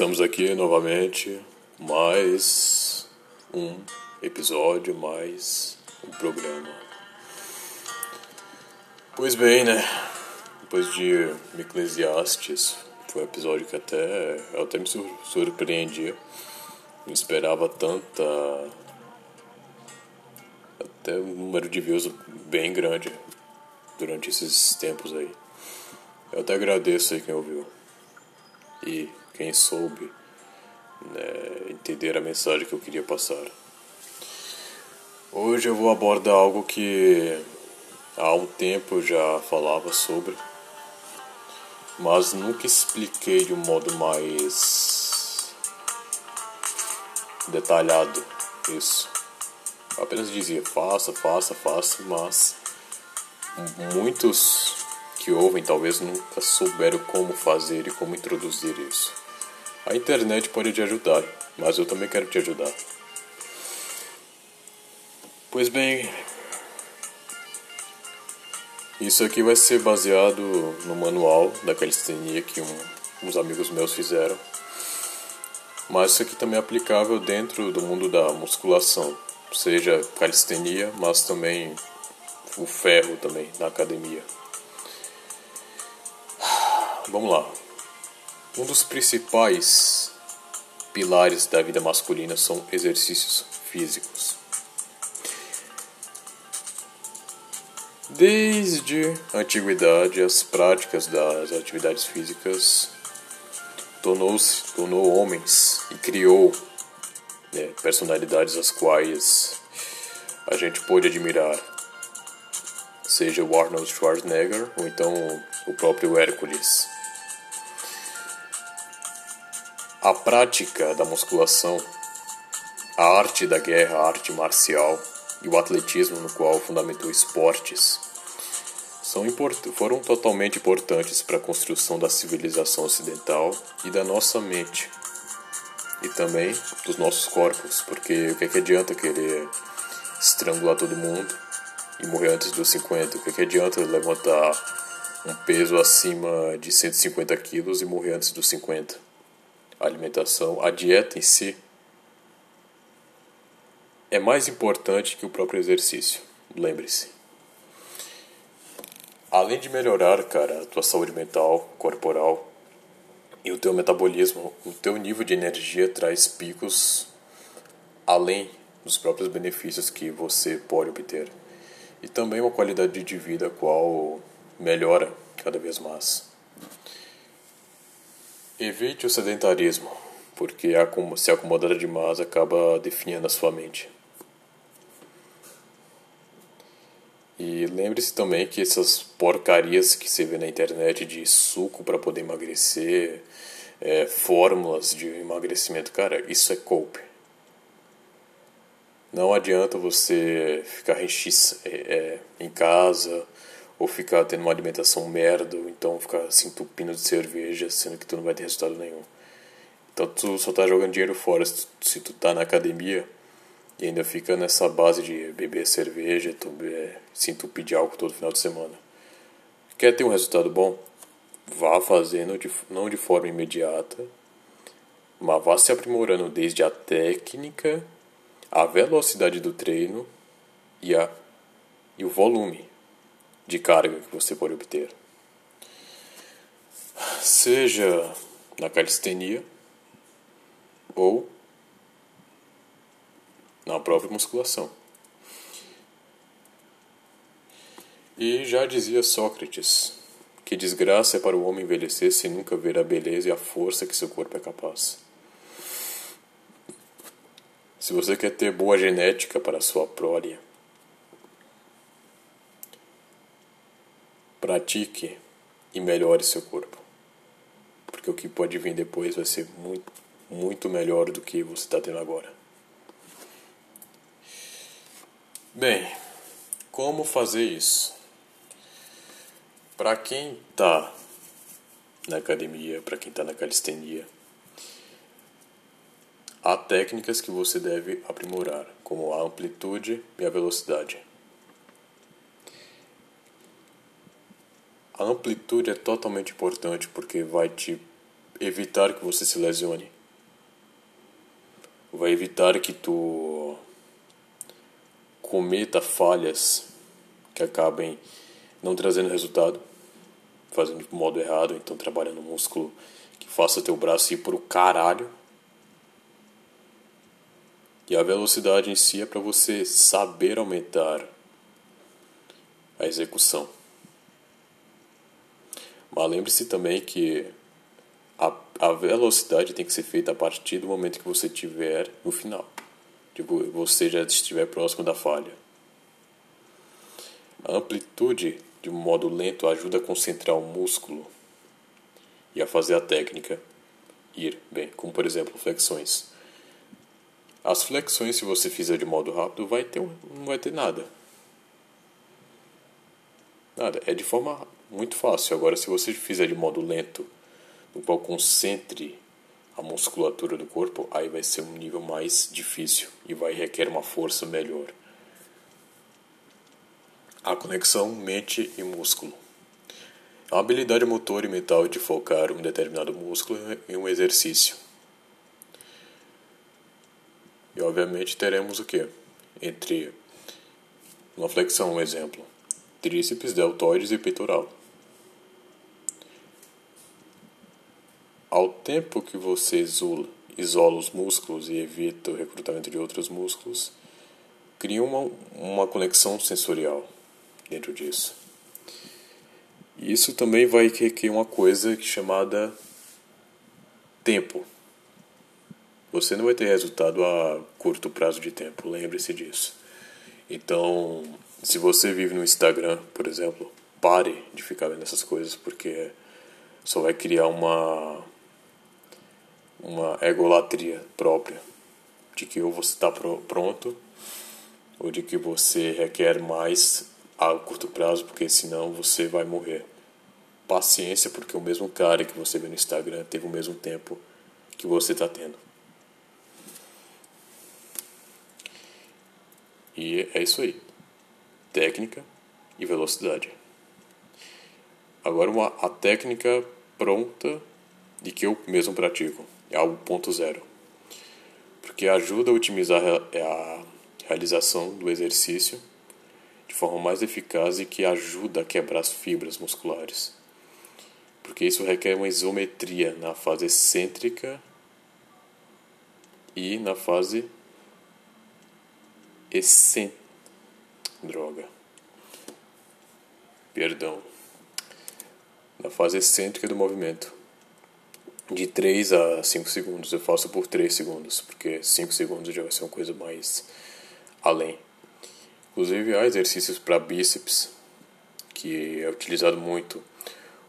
Estamos aqui novamente, mais um episódio, mais um programa. Pois bem, né? Depois de Eclesiastes, foi um episódio que até eu até me surpreendia. Não esperava tanta até um número de views bem grande durante esses tempos aí. Eu até agradeço aí quem ouviu. E quem soube né, entender a mensagem que eu queria passar. Hoje eu vou abordar algo que há um tempo eu já falava sobre, mas nunca expliquei de um modo mais detalhado isso. Eu apenas dizia faça, faça, faça, mas muitos que ouvem talvez nunca souberam como fazer e como introduzir isso. A internet pode te ajudar, mas eu também quero te ajudar. Pois bem, isso aqui vai ser baseado no manual da calistenia que um, uns amigos meus fizeram. Mas isso aqui também é aplicável dentro do mundo da musculação, seja calistenia, mas também o ferro também na academia. Vamos lá. Um dos principais pilares da vida masculina são exercícios físicos. Desde a antiguidade, as práticas das atividades físicas tornou, tornou homens e criou né, personalidades as quais a gente pôde admirar, seja o Arnold Schwarzenegger ou então o próprio Hércules. A prática da musculação, a arte da guerra, a arte marcial e o atletismo no qual fundamentou esportes são foram totalmente importantes para a construção da civilização ocidental e da nossa mente e também dos nossos corpos, porque o que, é que adianta querer estrangular todo mundo e morrer antes dos 50? O que, é que adianta levantar um peso acima de 150 quilos e morrer antes dos 50? A alimentação, a dieta em si, é mais importante que o próprio exercício. Lembre-se. Além de melhorar, cara, a tua saúde mental, corporal e o teu metabolismo, o teu nível de energia traz picos além dos próprios benefícios que você pode obter. E também uma qualidade de vida qual melhora cada vez mais. Evite o sedentarismo, porque se acomodar demais acaba definindo a sua mente. E lembre-se também que essas porcarias que você vê na internet de suco para poder emagrecer, é, fórmulas de emagrecimento, cara, isso é cope. Não adianta você ficar é, é, em casa ou ficar tendo uma alimentação merda, ou então ficar se entupindo de cerveja, sendo que tu não vai ter resultado nenhum. Então tu só tá jogando dinheiro fora se tu, se tu tá na academia e ainda fica nessa base de beber cerveja, tu, é, se entupir de álcool todo final de semana. Quer ter um resultado bom? Vá fazendo de, não de forma imediata, mas vá se aprimorando desde a técnica, a velocidade do treino e, a, e o volume de carga que você pode obter. Seja na calistenia ou na própria musculação. E já dizia Sócrates que desgraça é para o homem envelhecer sem nunca ver a beleza e a força que seu corpo é capaz. Se você quer ter boa genética para sua prole, pratique e melhore seu corpo. Porque o que pode vir depois vai ser muito, muito melhor do que você está tendo agora. Bem, como fazer isso? Para quem está na academia, para quem está na calistenia, há técnicas que você deve aprimorar, como a amplitude e a velocidade. A amplitude é totalmente importante porque vai te evitar que você se lesione. Vai evitar que tu cometa falhas que acabem não trazendo resultado, fazendo de modo errado, então trabalhando no músculo que faça teu braço ir pro caralho. E a velocidade em si é para você saber aumentar a execução. Mas lembre-se também que a, a velocidade tem que ser feita a partir do momento que você estiver no final. Tipo, você já estiver próximo da falha. A amplitude de um modo lento ajuda a concentrar o músculo e a fazer a técnica ir bem, como por exemplo flexões. As flexões, se você fizer de modo rápido, vai ter não vai ter nada. Nada, é de forma muito fácil. Agora, se você fizer de modo lento, no qual concentre a musculatura do corpo, aí vai ser um nível mais difícil e vai requer uma força melhor. A conexão mente e músculo. A habilidade motor e mental de focar um determinado músculo em um exercício. E obviamente teremos o que? Entre uma flexão, um exemplo, tríceps, deltoides e peitoral. Ao tempo que você isola, isola os músculos e evita o recrutamento de outros músculos, cria uma, uma conexão sensorial dentro disso. Isso também vai requerer uma coisa chamada tempo. Você não vai ter resultado a curto prazo de tempo, lembre-se disso. Então, se você vive no Instagram, por exemplo, pare de ficar vendo essas coisas porque só vai criar uma uma egolatria própria de que ou você está pronto ou de que você requer mais a curto prazo porque senão você vai morrer. Paciência porque o mesmo cara que você vê no Instagram teve o mesmo tempo que você está tendo. E é isso aí. Técnica e velocidade. Agora uma, a técnica pronta de que eu mesmo pratico é o ponto zero. Porque ajuda a otimizar a realização do exercício de forma mais eficaz e que ajuda a quebrar as fibras musculares. Porque isso requer uma isometria na fase excêntrica e na fase excêntrica. Droga. Perdão. Na fase excêntrica do movimento de 3 a 5 segundos. Eu faço por 3 segundos, porque 5 segundos já vai ser uma coisa mais além. Inclusive há exercícios para bíceps que é utilizado muito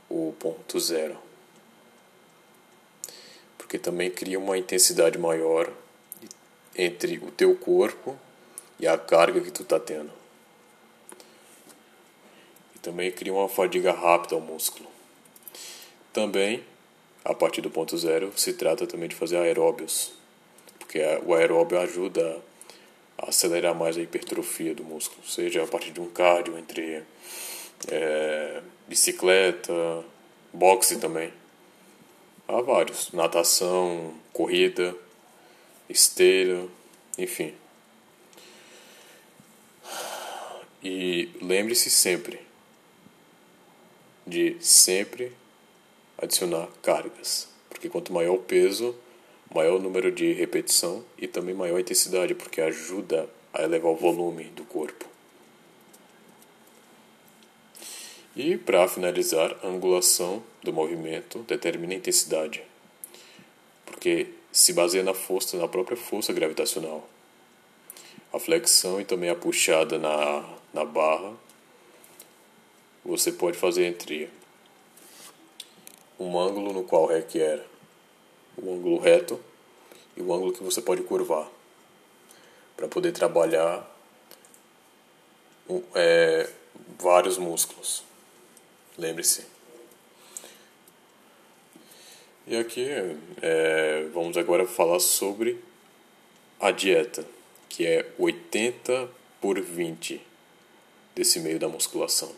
o ponto zero. Porque também cria uma intensidade maior entre o teu corpo e a carga que tu está tendo. E também cria uma fadiga rápida ao músculo. Também a partir do ponto zero, se trata também de fazer aeróbios, porque o aeróbio ajuda a acelerar mais a hipertrofia do músculo, seja a partir de um cardio, entre é, bicicleta, boxe também. Há vários, natação, corrida, esteira, enfim. E lembre-se sempre de sempre adicionar cargas, porque quanto maior o peso, maior o número de repetição e também maior a intensidade, porque ajuda a elevar o volume do corpo. E para finalizar, a angulação do movimento determina a intensidade, porque se baseia na força, na própria força gravitacional. A flexão e também a puxada na, na barra você pode fazer entre um ângulo no qual requer o ângulo reto e o ângulo que você pode curvar para poder trabalhar é, vários músculos. Lembre-se. E aqui é, vamos agora falar sobre a dieta, que é 80 por 20 desse meio da musculação.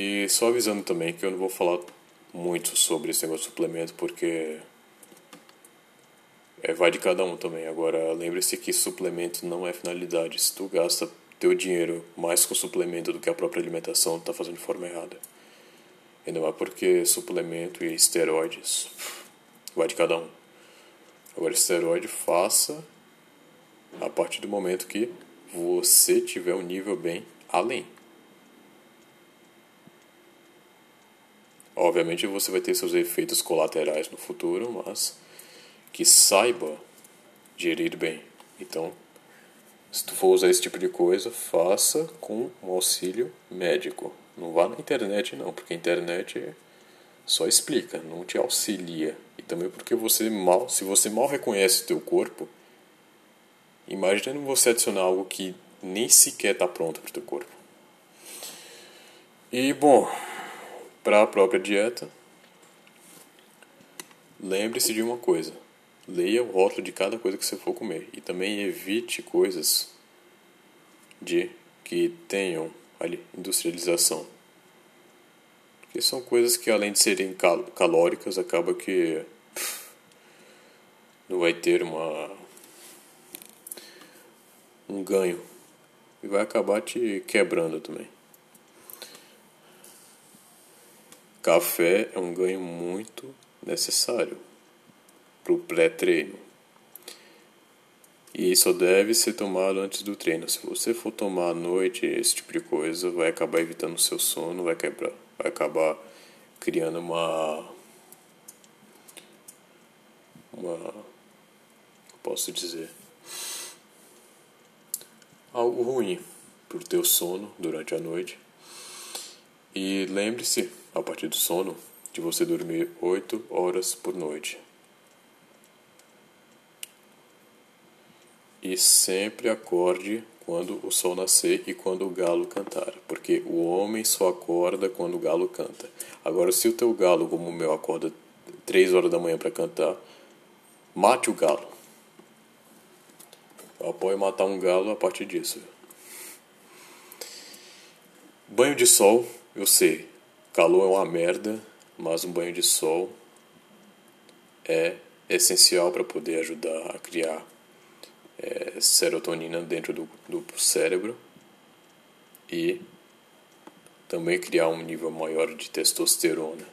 E só avisando também que eu não vou falar muito sobre esse negócio de suplemento porque é, vai de cada um também. Agora, lembre-se que suplemento não é finalidade. Se tu gasta teu dinheiro mais com suplemento do que a própria alimentação, tá fazendo de forma errada. E não é porque suplemento e esteroides vai de cada um. Agora, esteroide faça a partir do momento que você tiver um nível bem além. Obviamente você vai ter seus efeitos colaterais no futuro, mas que saiba gerir bem. Então, se tu for usar esse tipo de coisa, faça com um auxílio médico. Não vá na internet não, porque a internet só explica, não te auxilia. E também porque você mal, se você mal reconhece o teu corpo, imagine você adicionar algo que nem sequer está pronto para o teu corpo. E bom, para a própria dieta, lembre-se de uma coisa: leia o rótulo de cada coisa que você for comer e também evite coisas de que tenham ali industrialização. Porque são coisas que além de serem cal calóricas, acaba que pff, não vai ter uma um ganho e vai acabar te quebrando também. Café é um ganho muito necessário para o pré-treino. E só deve ser tomado antes do treino. Se você for tomar à noite esse tipo de coisa, vai acabar evitando o seu sono, vai quebrar, vai acabar criando uma uma posso dizer algo ruim para o teu sono durante a noite. E lembre-se, a partir do sono, de você dormir 8 horas por noite. E sempre acorde quando o sol nascer e quando o galo cantar, porque o homem só acorda quando o galo canta. Agora, se o teu galo, como o meu, acorda 3 horas da manhã para cantar, mate o galo. Eu apoio matar um galo a partir disso. Banho de sol, eu sei, calor é uma merda, mas um banho de sol é essencial para poder ajudar a criar é, serotonina dentro do, do cérebro e também criar um nível maior de testosterona.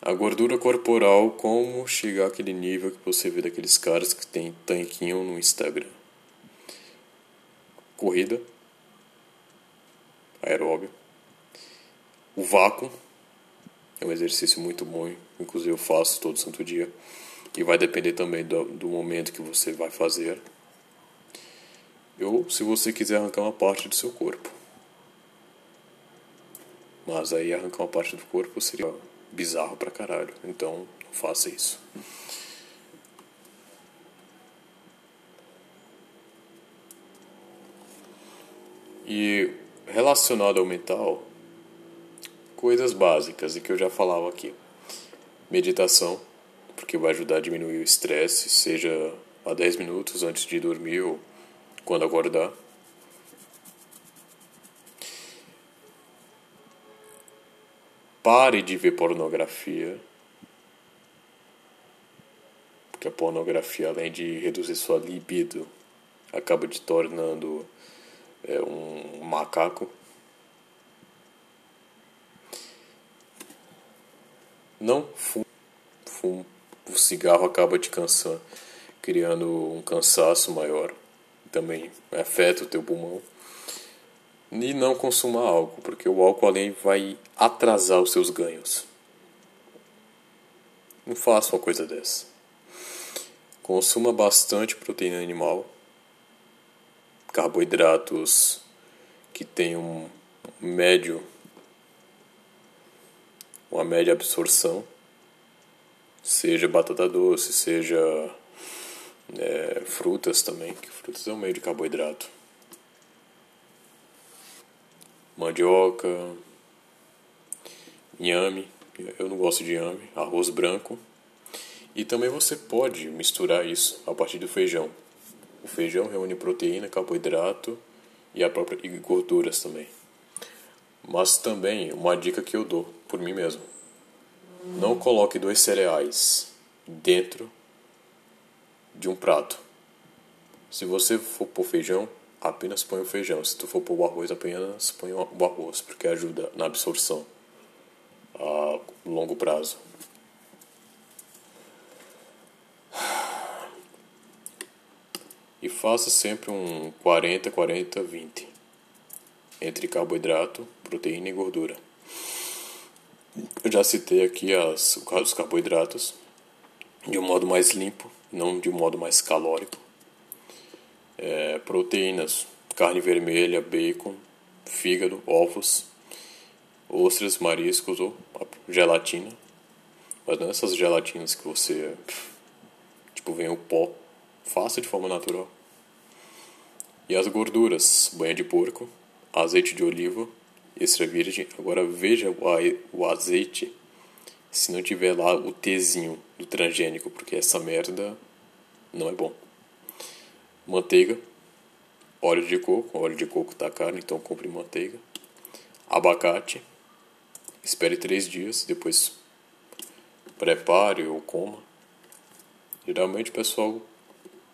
A gordura corporal, como chegar àquele nível que você vê daqueles caras que tem tanquinho no Instagram. Corrida, aeróbio. O vácuo é um exercício muito bom, inclusive eu faço todo santo dia. E vai depender também do, do momento que você vai fazer. Ou se você quiser arrancar uma parte do seu corpo. Mas aí arrancar uma parte do corpo seria bizarro pra caralho. Então não faça isso. E relacionado ao mental, coisas básicas e que eu já falava aqui. Meditação, porque vai ajudar a diminuir o estresse, seja a 10 minutos antes de dormir ou quando acordar. Pare de ver pornografia. Porque a pornografia, além de reduzir sua libido, acaba te tornando é, um macaco. Não fume. O cigarro acaba te cansando, criando um cansaço maior. Também afeta o teu pulmão. E não consuma álcool, porque o álcool além vai atrasar os seus ganhos. Não faça uma coisa dessa. Consuma bastante proteína animal carboidratos que têm um médio uma média absorção, seja batata doce, seja é, frutas também, que frutas é um meio de carboidrato. Mandioca, inhame, eu não gosto de inhame, arroz branco. E também você pode misturar isso a partir do feijão. O feijão reúne proteína, carboidrato e a própria e gorduras também. Mas também uma dica que eu dou por mim mesmo. Não coloque dois cereais dentro de um prato. Se você for pôr feijão, apenas põe o feijão. Se tu for pôr o arroz, apenas põe o arroz, porque ajuda na absorção a longo prazo. E faça sempre um 40, 40, 20 entre carboidrato, proteína e gordura. Eu já citei aqui as, os carboidratos de um modo mais limpo, não de um modo mais calórico. É, proteínas, carne vermelha, bacon, fígado, ovos, ostras, mariscos ou gelatina. Mas não essas gelatinas que você. Tipo, vem o pó. Faça de forma natural. E as gorduras: banha de porco, azeite de oliva, extra virgem. Agora veja o azeite se não tiver lá o Tzinho do transgênico, porque essa merda não é bom. Manteiga, óleo de coco, óleo de coco tá caro, então compre manteiga. Abacate, espere três dias, depois prepare ou coma. Geralmente o pessoal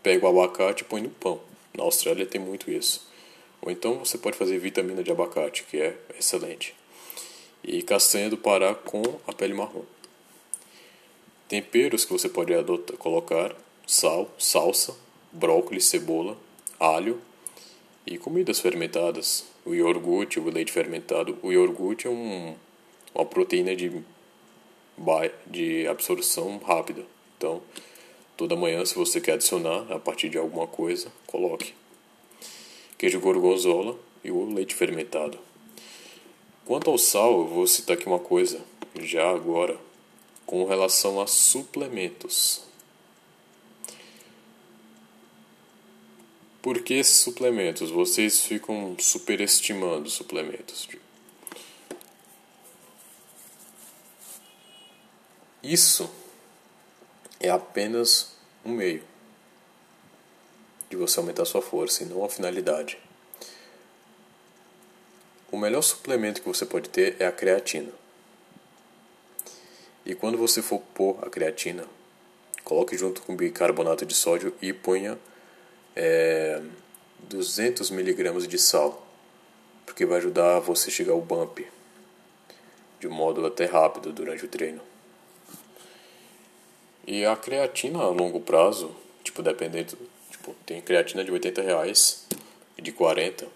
pega o abacate e põe no pão. Na Austrália tem muito isso. Ou então você pode fazer vitamina de abacate, que é excelente. E castanha do Pará com a pele marrom. Temperos que você pode adotar, colocar: sal, salsa, brócolis, cebola, alho e comidas fermentadas. O iogurte, o leite fermentado. O iogurte é um, uma proteína de, de absorção rápida. Então, toda manhã, se você quer adicionar a partir de alguma coisa, coloque queijo gorgonzola e o leite fermentado. Quanto ao sal, eu vou citar aqui uma coisa, já agora, com relação a suplementos. Por que esses suplementos? Vocês ficam superestimando suplementos. Isso é apenas um meio de você aumentar sua força e não a finalidade. O melhor suplemento que você pode ter é a creatina. E quando você for pôr a creatina, coloque junto com bicarbonato de sódio e ponha é, 200 miligramas de sal, porque vai ajudar você chegar ao bump de modo até rápido durante o treino. E a creatina a longo prazo, tipo dependendo Tipo, tem creatina de 80 reais e de 40.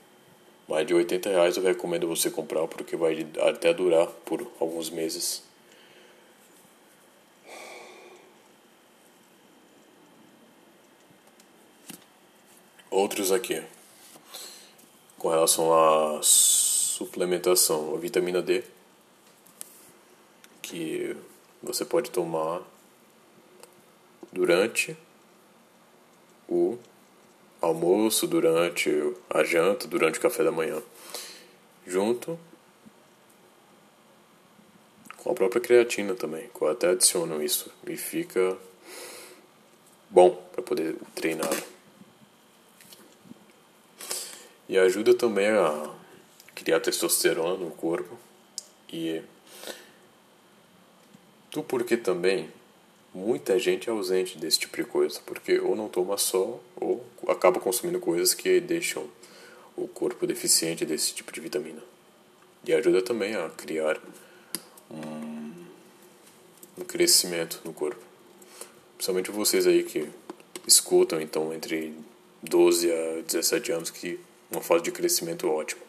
Mas de 80 reais eu recomendo você comprar porque vai até durar por alguns meses. Outros aqui. Com relação à suplementação, a vitamina D, que você pode tomar durante o almoço, durante a janta, durante o café da manhã, junto com a própria creatina também, eu até adiciono isso e fica bom para poder treinar. E ajuda também a criar testosterona no corpo e tu porque também muita gente é ausente desse tipo de coisa, porque ou não toma só, ou acaba consumindo coisas que deixam o corpo deficiente desse tipo de vitamina. E ajuda também a criar um, um crescimento no corpo. Principalmente vocês aí que escutam, então, entre 12 a 17 anos, que uma fase de crescimento ótimo.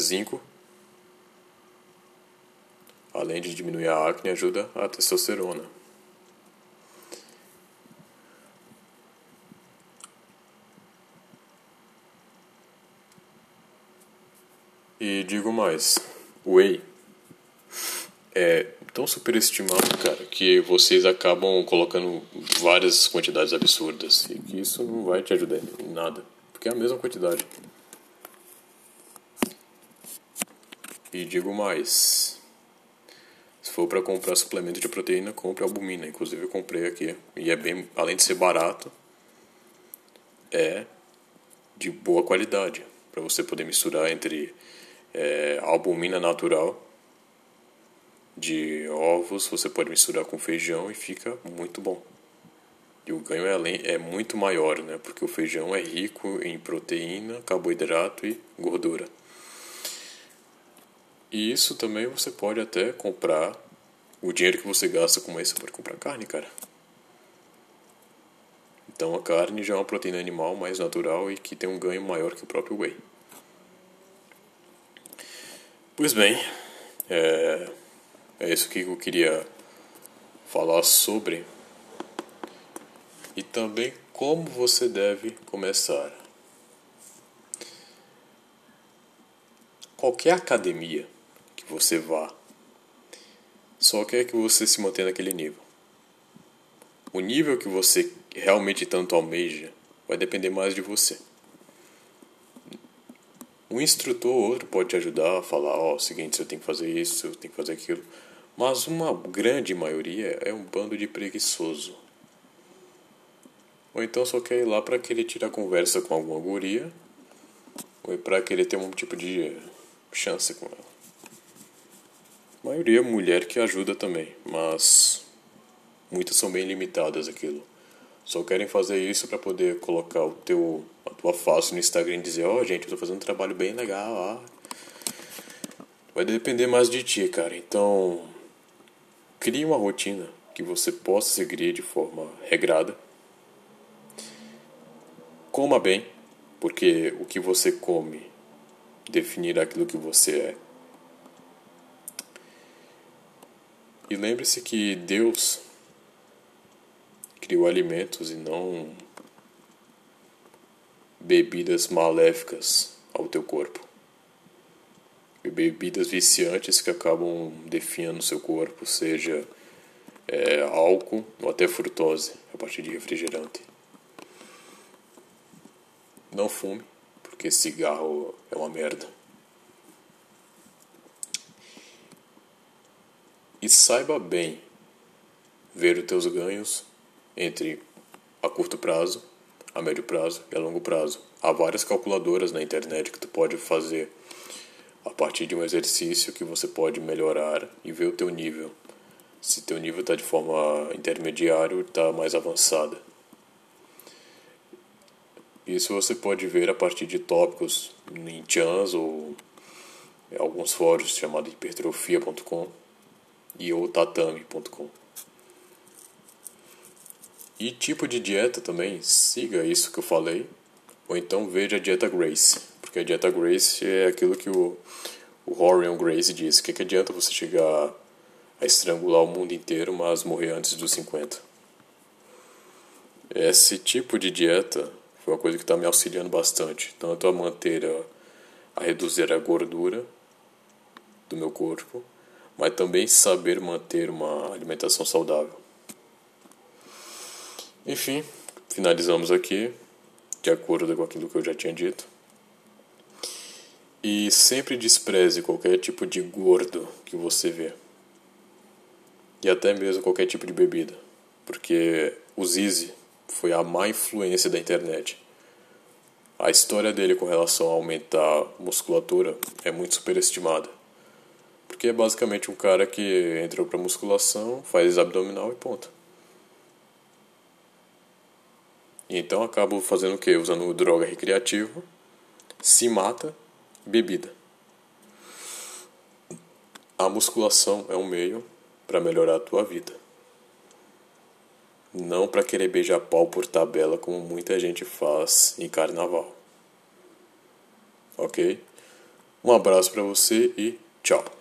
Zinco além de diminuir a acne, ajuda a testosterona. E digo mais, whey é tão superestimado, cara, que vocês acabam colocando várias quantidades absurdas e que isso não vai te ajudar em nada, porque é a mesma quantidade. E digo mais, for para comprar suplemento de proteína, compre albumina. Inclusive eu comprei aqui. E é bem, além de ser barato, é de boa qualidade. Para você poder misturar entre é, albumina natural de ovos, você pode misturar com feijão e fica muito bom. E o ganho é, é muito maior, né? Porque o feijão é rico em proteína, carboidrato e gordura. E isso também você pode até comprar. O dinheiro que você gasta com você pode comprar carne, cara. Então a carne já é uma proteína animal mais natural e que tem um ganho maior que o próprio whey. Pois bem, é, é isso que eu queria falar sobre e também como você deve começar. Qualquer academia que você vá só quer que você se mantenha naquele nível. O nível que você realmente tanto almeja vai depender mais de você. Um instrutor ou outro pode te ajudar a falar, ó, oh, seguinte, você tem que fazer isso, você tem que fazer aquilo. Mas uma grande maioria é um bando de preguiçoso. Ou então só quer ir lá para querer tirar conversa com alguma guria, ou para querer ter um tipo de chance com ela. Maioria é mulher que ajuda também, mas muitas são bem limitadas aquilo. Só querem fazer isso para poder colocar o teu a tua face no Instagram e dizer, ó, oh, gente, eu tô fazendo um trabalho bem legal, ó. Vai depender mais de ti, cara. Então, crie uma rotina que você possa seguir de forma regrada. Coma bem, porque o que você come definirá aquilo que você é. E lembre-se que Deus criou alimentos e não bebidas maléficas ao teu corpo. E bebidas viciantes que acabam definhando seu corpo, seja é, álcool ou até frutose a partir de refrigerante. Não fume, porque cigarro é uma merda. E saiba bem ver os teus ganhos entre a curto prazo, a médio prazo e a longo prazo. Há várias calculadoras na internet que tu pode fazer a partir de um exercício que você pode melhorar e ver o teu nível. Se teu nível está de forma intermediária ou está mais avançada. Isso você pode ver a partir de tópicos em Chans ou alguns fóruns chamados hipertrofia.com e ou tatame.com. E tipo de dieta também, siga isso que eu falei, ou então veja a dieta Grace, porque a dieta Grace é aquilo que o, o Orion Grace disse, que, que adianta você chegar a estrangular o mundo inteiro, mas morrer antes dos 50. Esse tipo de dieta foi uma coisa que está me auxiliando bastante, tanto a manter a, a reduzir a gordura do meu corpo, mas também saber manter uma alimentação saudável. Enfim, finalizamos aqui, de acordo com aquilo que eu já tinha dito. E sempre despreze qualquer tipo de gordo que você vê. E até mesmo qualquer tipo de bebida. Porque o Zizi foi a má influência da internet. A história dele com relação a aumentar musculatura é muito superestimada. Porque é basicamente um cara que entrou pra musculação, faz abdominal e ponto. E então acabo fazendo o que? Usando droga recreativa, se mata, bebida. A musculação é um meio para melhorar a tua vida. Não para querer beijar pau por tabela como muita gente faz em carnaval. Ok? Um abraço para você e tchau.